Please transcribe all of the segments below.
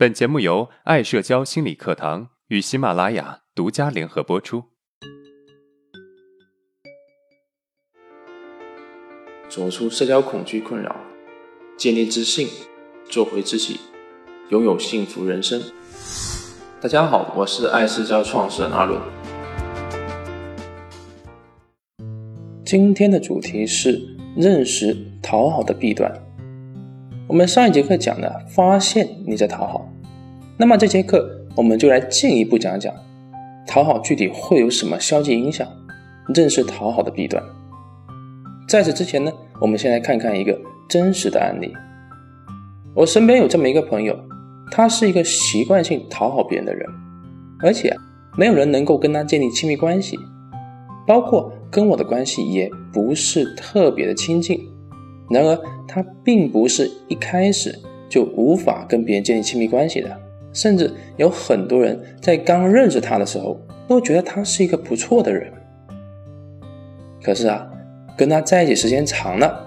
本节目由爱社交心理课堂与喜马拉雅独家联合播出。走出社交恐惧困扰，建立自信，做回自己，拥有幸福人生。大家好，我是爱社交创始人阿伦。今天的主题是认识讨好的弊端。我们上一节课讲了发现你在讨好，那么这节课我们就来进一步讲讲讨好具体会有什么消极影响，认识讨好的弊端。在此之前呢，我们先来看看一个真实的案例。我身边有这么一个朋友，他是一个习惯性讨好别人的人，而且没有人能够跟他建立亲密关系，包括跟我的关系也不是特别的亲近。然而，他并不是一开始就无法跟别人建立亲密关系的，甚至有很多人在刚认识他的时候都觉得他是一个不错的人。可是啊，跟他在一起时间长了，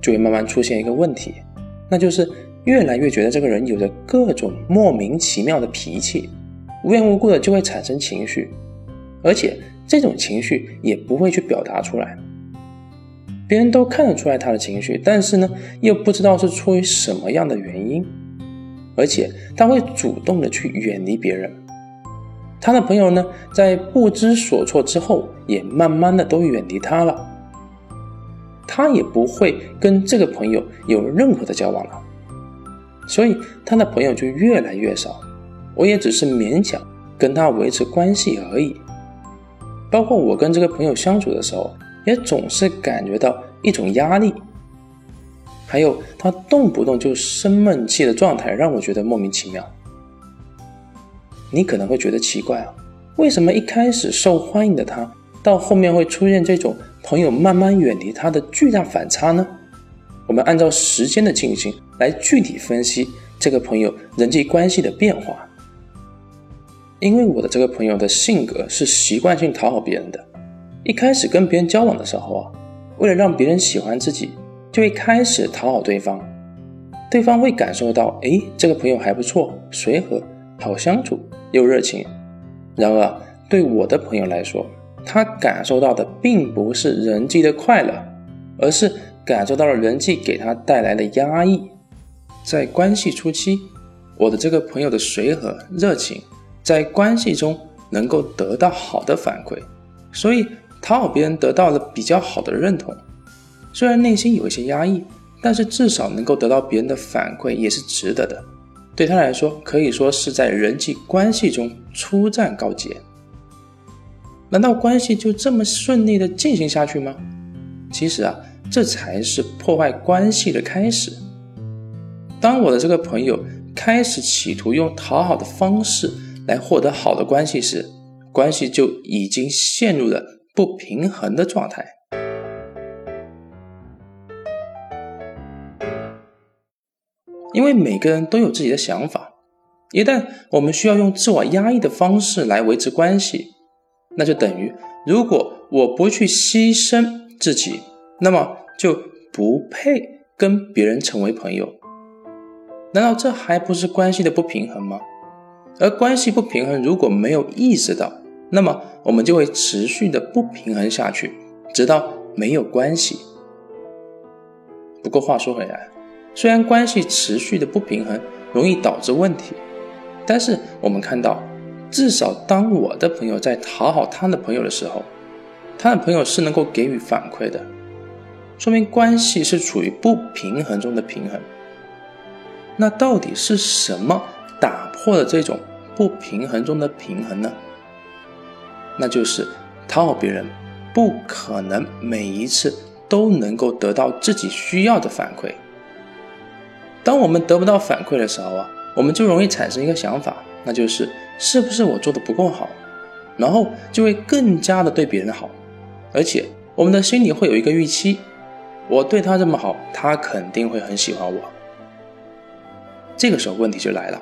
就会慢慢出现一个问题，那就是越来越觉得这个人有着各种莫名其妙的脾气，无缘无故的就会产生情绪，而且这种情绪也不会去表达出来。别人都看得出来他的情绪，但是呢，又不知道是出于什么样的原因，而且他会主动的去远离别人。他的朋友呢，在不知所措之后，也慢慢的都远离他了。他也不会跟这个朋友有任何的交往了，所以他的朋友就越来越少。我也只是勉强跟他维持关系而已。包括我跟这个朋友相处的时候。也总是感觉到一种压力，还有他动不动就生闷气的状态，让我觉得莫名其妙。你可能会觉得奇怪啊，为什么一开始受欢迎的他，到后面会出现这种朋友慢慢远离他的巨大反差呢？我们按照时间的进行来具体分析这个朋友人际关系的变化。因为我的这个朋友的性格是习惯性讨好别人的。一开始跟别人交往的时候啊，为了让别人喜欢自己，就会开始讨好对方。对方会感受到，哎，这个朋友还不错，随和，好相处，又热情。然而，对我的朋友来说，他感受到的并不是人际的快乐，而是感受到了人际给他带来的压抑。在关系初期，我的这个朋友的随和、热情，在关系中能够得到好的反馈，所以。讨好别人得到了比较好的认同，虽然内心有一些压抑，但是至少能够得到别人的反馈也是值得的。对他来说，可以说是在人际关系中初战告捷。难道关系就这么顺利的进行下去吗？其实啊，这才是破坏关系的开始。当我的这个朋友开始企图用讨好的方式来获得好的关系时，关系就已经陷入了。不平衡的状态，因为每个人都有自己的想法，一旦我们需要用自我压抑的方式来维持关系，那就等于如果我不去牺牲自己，那么就不配跟别人成为朋友。难道这还不是关系的不平衡吗？而关系不平衡，如果没有意识到，那么我们就会持续的不平衡下去，直到没有关系。不过话说回来，虽然关系持续的不平衡容易导致问题，但是我们看到，至少当我的朋友在讨好他的朋友的时候，他的朋友是能够给予反馈的，说明关系是处于不平衡中的平衡。那到底是什么打破了这种不平衡中的平衡呢？那就是讨好别人，不可能每一次都能够得到自己需要的反馈。当我们得不到反馈的时候啊，我们就容易产生一个想法，那就是是不是我做的不够好，然后就会更加的对别人好，而且我们的心里会有一个预期，我对他这么好，他肯定会很喜欢我。这个时候问题就来了，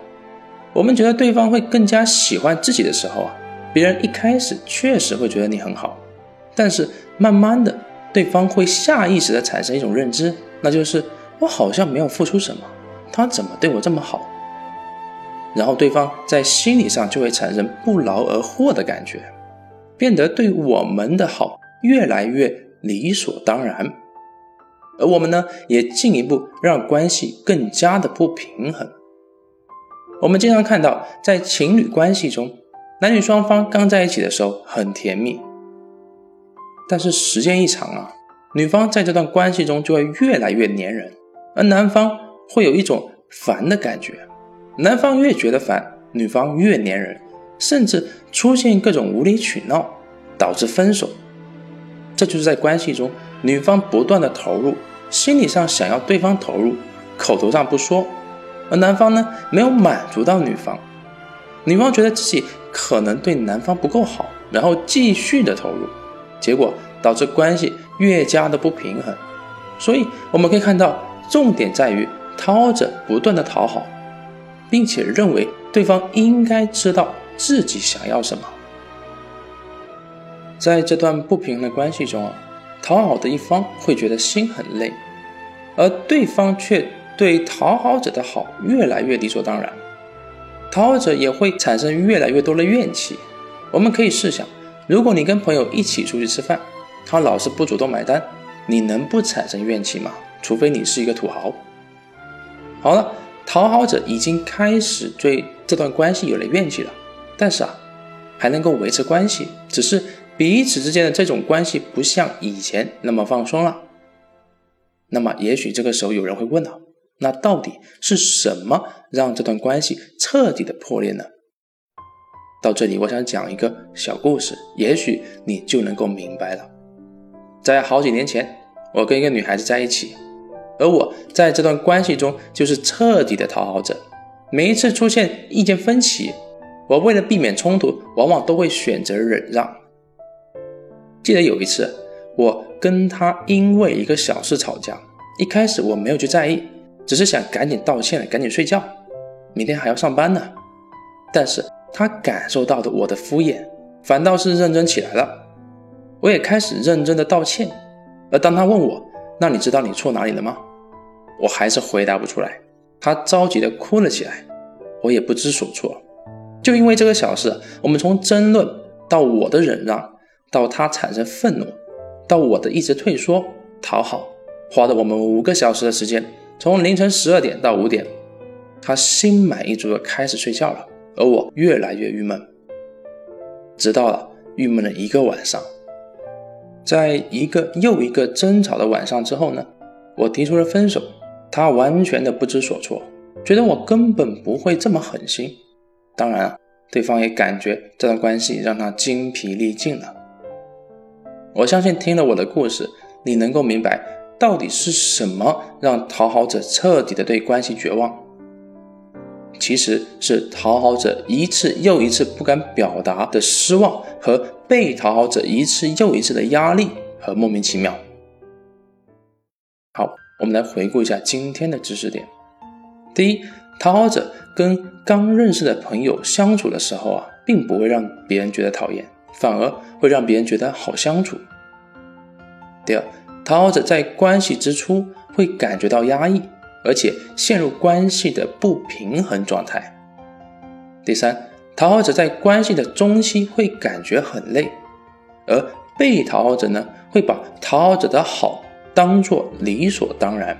我们觉得对方会更加喜欢自己的时候啊。别人一开始确实会觉得你很好，但是慢慢的，对方会下意识的产生一种认知，那就是我好像没有付出什么，他怎么对我这么好？然后对方在心理上就会产生不劳而获的感觉，变得对我们的好越来越理所当然，而我们呢，也进一步让关系更加的不平衡。我们经常看到，在情侣关系中，男女双方刚在一起的时候很甜蜜，但是时间一长啊，女方在这段关系中就会越来越粘人，而男方会有一种烦的感觉。男方越觉得烦，女方越粘人，甚至出现各种无理取闹，导致分手。这就是在关系中，女方不断的投入，心理上想要对方投入，口头上不说。而男方呢，没有满足到女方，女方觉得自己可能对男方不够好，然后继续的投入，结果导致关系越加的不平衡。所以我们可以看到，重点在于讨好者不断的讨好，并且认为对方应该知道自己想要什么。在这段不平衡的关系中啊，讨好的一方会觉得心很累，而对方却。对讨好者的好越来越理所当然，讨好者也会产生越来越多的怨气。我们可以试想，如果你跟朋友一起出去吃饭，他老是不主动买单，你能不产生怨气吗？除非你是一个土豪。好了，讨好者已经开始对这段关系有了怨气了，但是啊，还能够维持关系，只是彼此之间的这种关系不像以前那么放松了。那么，也许这个时候有人会问了。那到底是什么让这段关系彻底的破裂呢？到这里，我想讲一个小故事，也许你就能够明白了。在好几年前，我跟一个女孩子在一起，而我在这段关系中就是彻底的讨好者。每一次出现意见分歧，我为了避免冲突，往往都会选择忍让。记得有一次，我跟他因为一个小事吵架，一开始我没有去在意。只是想赶紧道歉，赶紧睡觉，明天还要上班呢。但是他感受到的我的敷衍，反倒是认真起来了。我也开始认真的道歉。而当他问我，那你知道你错哪里了吗？我还是回答不出来。他着急的哭了起来，我也不知所措。就因为这个小事，我们从争论到我的忍让，到他产生愤怒，到我的一直退缩讨好，花了我们五个小时的时间。从凌晨十二点到五点，他心满意足的开始睡觉了，而我越来越郁闷，直到了郁闷了一个晚上，在一个又一个争吵的晚上之后呢，我提出了分手，他完全的不知所措，觉得我根本不会这么狠心，当然啊，对方也感觉这段关系让他精疲力尽了。我相信听了我的故事，你能够明白。到底是什么让讨好者彻底的对关系绝望？其实是讨好者一次又一次不敢表达的失望，和被讨好者一次又一次的压力和莫名其妙。我们来回顾一下今天的知识点。第一，讨好者跟刚认识的朋友相处的时候啊，并不会让别人觉得讨厌，反而会让别人觉得好相处。第二。讨好者在关系之初会感觉到压抑，而且陷入关系的不平衡状态。第三，讨好者在关系的中期会感觉很累，而被讨好者呢会把讨好者的好当做理所当然。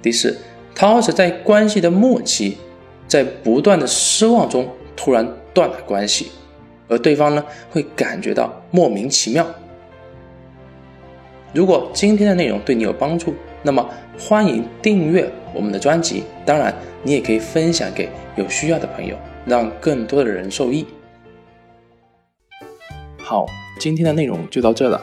第四，讨好者在关系的末期，在不断的失望中突然断了关系，而对方呢会感觉到莫名其妙。如果今天的内容对你有帮助，那么欢迎订阅我们的专辑。当然，你也可以分享给有需要的朋友，让更多的人受益。好，今天的内容就到这了。